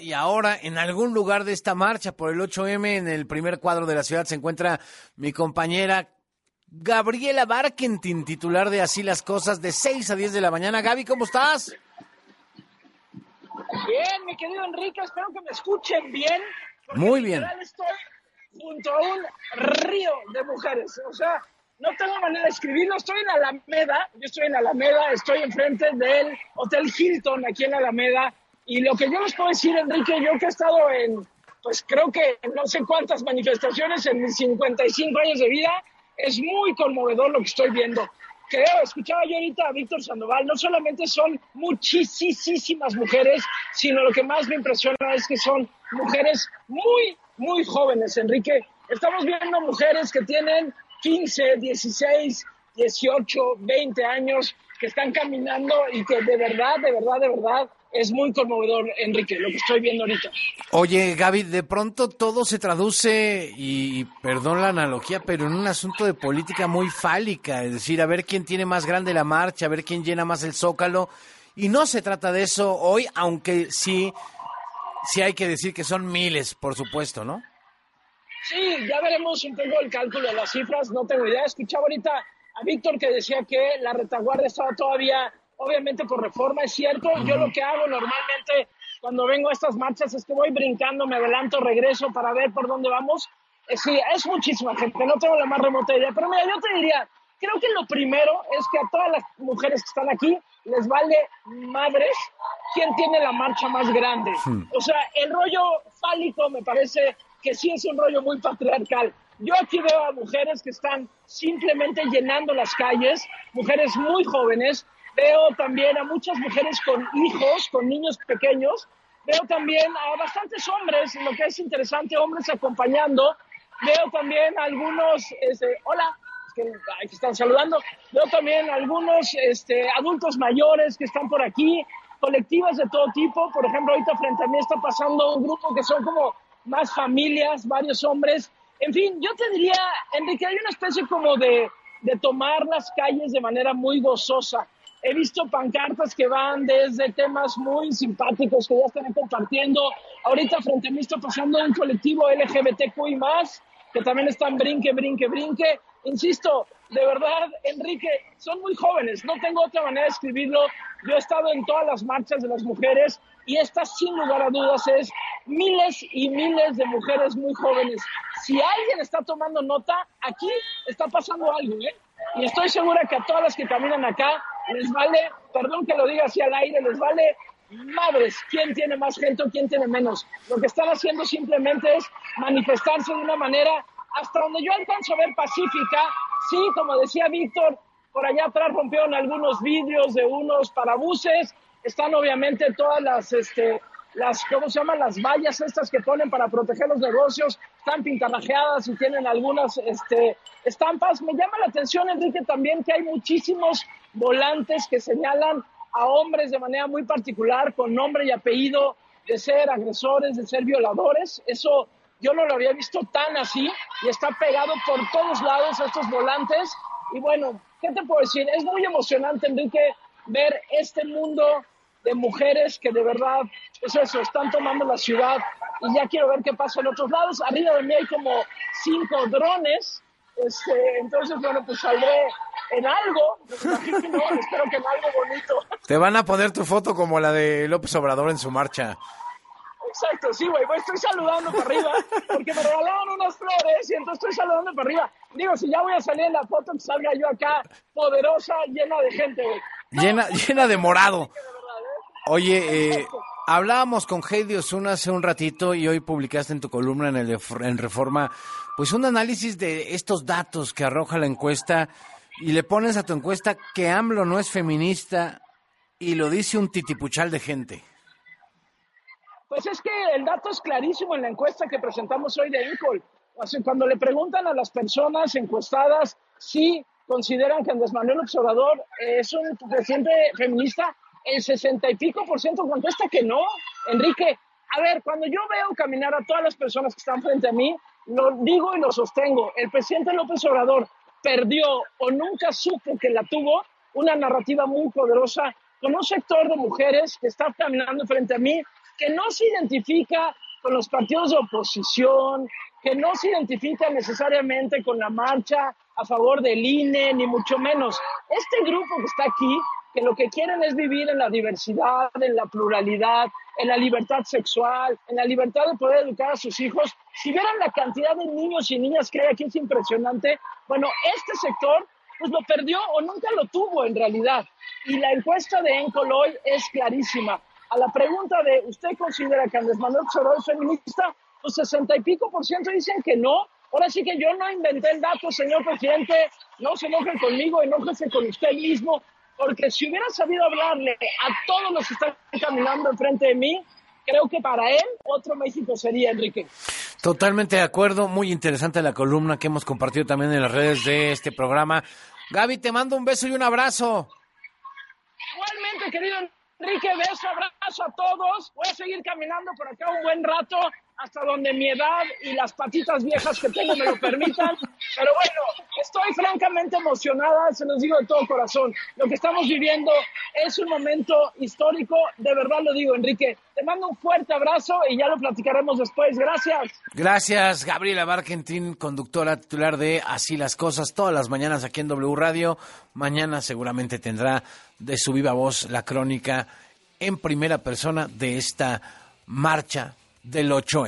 y ahora en algún lugar de esta marcha por el 8M en el primer cuadro de la ciudad se encuentra mi compañera Gabriela Barkentin, titular de Así las Cosas, de 6 a 10 de la mañana. Gaby, ¿cómo estás? Bien, mi querido Enrique, espero que me escuchen bien. Muy bien. Estoy junto a un río de mujeres. O sea, no tengo manera de escribirlo. Estoy en Alameda, yo estoy en Alameda, estoy enfrente del Hotel Hilton aquí en Alameda. Y lo que yo les puedo decir, Enrique, yo que he estado en, pues creo que no sé cuántas manifestaciones en mis 55 años de vida, es muy conmovedor lo que estoy viendo. Creo, escuchaba yo ahorita a Víctor Sandoval, no solamente son muchísimas mujeres, sino lo que más me impresiona es que son mujeres muy, muy jóvenes, Enrique. Estamos viendo mujeres que tienen 15, 16, 18, 20 años, que están caminando y que de verdad, de verdad, de verdad es muy conmovedor, Enrique, lo que estoy viendo ahorita. Oye, Gaby, de pronto todo se traduce, y perdón la analogía, pero en un asunto de política muy fálica, es decir, a ver quién tiene más grande la marcha, a ver quién llena más el zócalo, y no se trata de eso hoy, aunque sí, sí hay que decir que son miles, por supuesto, ¿no? Sí, ya veremos un poco el cálculo de las cifras, no tengo idea. Escuchaba ahorita a Víctor que decía que la retaguardia estaba todavía obviamente por reforma, es cierto. Yo lo que hago normalmente cuando vengo a estas marchas es que voy brincando, me adelanto, regreso para ver por dónde vamos. Eh, sí, es muchísima gente, no tengo la más remota idea. Pero mira, yo te diría, creo que lo primero es que a todas las mujeres que están aquí les vale madres quién tiene la marcha más grande. O sea, el rollo fálico me parece que sí es un rollo muy patriarcal. Yo aquí veo a mujeres que están simplemente llenando las calles, mujeres muy jóvenes, Veo también a muchas mujeres con hijos, con niños pequeños. Veo también a bastantes hombres, lo que es interesante, hombres acompañando. Veo también a algunos, este, hola, que, están saludando. Veo también algunos este, adultos mayores que están por aquí, colectivas de todo tipo. Por ejemplo, ahorita frente a mí está pasando un grupo que son como más familias, varios hombres. En fin, yo te diría, Enrique, hay una especie como de, de tomar las calles de manera muy gozosa. He visto pancartas que van desde temas muy simpáticos que ya están compartiendo. Ahorita frente a mí está pasando un colectivo LGBTQI más, que también están brinque, brinque, brinque. Insisto, de verdad, Enrique, son muy jóvenes, no tengo otra manera de escribirlo. Yo he estado en todas las marchas de las mujeres y esta, sin lugar a dudas, es miles y miles de mujeres muy jóvenes. Si alguien está tomando nota, aquí está pasando algo, ¿eh? Y estoy segura que a todas las que caminan acá les vale, perdón que lo diga así al aire, les vale madres quién tiene más gente o quién tiene menos. Lo que están haciendo simplemente es manifestarse de una manera hasta donde yo alcanzo a ver pacífica. Sí, como decía Víctor, por allá atrás rompieron algunos vidrios de unos parabuses. Están obviamente todas las, este, las, ¿cómo se llaman? Las vallas estas que ponen para proteger los negocios. Están pintarrajeadas y tienen algunas, este, estampas. Me llama la atención, Enrique, también que hay muchísimos volantes que señalan a hombres de manera muy particular, con nombre y apellido, de ser agresores, de ser violadores. Eso yo no lo había visto tan así y está pegado por todos lados estos volantes. Y bueno, ¿qué te puedo decir? Es muy emocionante, Enrique, ver este mundo de mujeres que de verdad, es eso, están tomando la ciudad y ya quiero ver qué pasa en otros lados. Arriba de mí hay como cinco drones, este, entonces bueno, pues saldré en algo, espero que en algo bonito. Te van a poner tu foto como la de López Obrador en su marcha. Exacto, sí, güey, estoy saludando para arriba, porque me regalaron unas flores y entonces estoy saludando para arriba. Digo, si ya voy a salir en la foto, que salga yo acá poderosa, llena de gente, güey. llena, llena de morado. ¿eh? Oye, eh, hablábamos con Heidi Osuna hace un ratito y hoy publicaste en tu columna en, el, Reforma, pues un análisis de estos datos que arroja la encuesta y le pones a tu encuesta que AMLO no es feminista y lo dice un titipuchal de gente. Pues es que el dato es clarísimo en la encuesta que presentamos hoy de INCOL. cuando le preguntan a las personas encuestadas si consideran que Andrés Manuel Observador es un presidente feminista, el sesenta y pico por ciento contesta que no. Enrique, a ver, cuando yo veo caminar a todas las personas que están frente a mí, lo digo y lo sostengo. El presidente López Obrador perdió o nunca supo que la tuvo una narrativa muy poderosa con un sector de mujeres que está caminando frente a mí que no se identifica con los partidos de oposición, que no se identifica necesariamente con la marcha a favor del INE, ni mucho menos. Este grupo que está aquí, que lo que quieren es vivir en la diversidad, en la pluralidad, en la libertad sexual, en la libertad de poder educar a sus hijos. Si vieran la cantidad de niños y niñas que hay aquí es impresionante. Bueno, este sector pues lo perdió o nunca lo tuvo en realidad. Y la encuesta de Encoloy es clarísima. A la pregunta de, ¿usted considera que Andrés Manuel Soroy es feminista? Pues sesenta y pico por ciento dicen que no. Ahora sí que yo no inventé el dato, señor presidente. No se enoje conmigo, enójese con usted mismo. Porque si hubiera sabido hablarle a todos los que están caminando enfrente de mí, creo que para él otro México sería, Enrique. Totalmente de acuerdo, muy interesante la columna que hemos compartido también en las redes de este programa. Gaby, te mando un beso y un abrazo. Igualmente, querido Enrique, beso, abrazo a todos. Voy a seguir caminando por acá un buen rato hasta donde mi edad y las patitas viejas que tengo me lo permitan. Pero bueno, estoy francamente emocionada, se los digo de todo corazón. Lo que estamos viviendo es un momento histórico, de verdad lo digo, Enrique. Te mando un fuerte abrazo y ya lo platicaremos después. Gracias. Gracias, Gabriela Barkentin, conductora titular de Así las Cosas, todas las mañanas aquí en W Radio. Mañana seguramente tendrá de su viva voz la crónica en primera persona de esta marcha del 8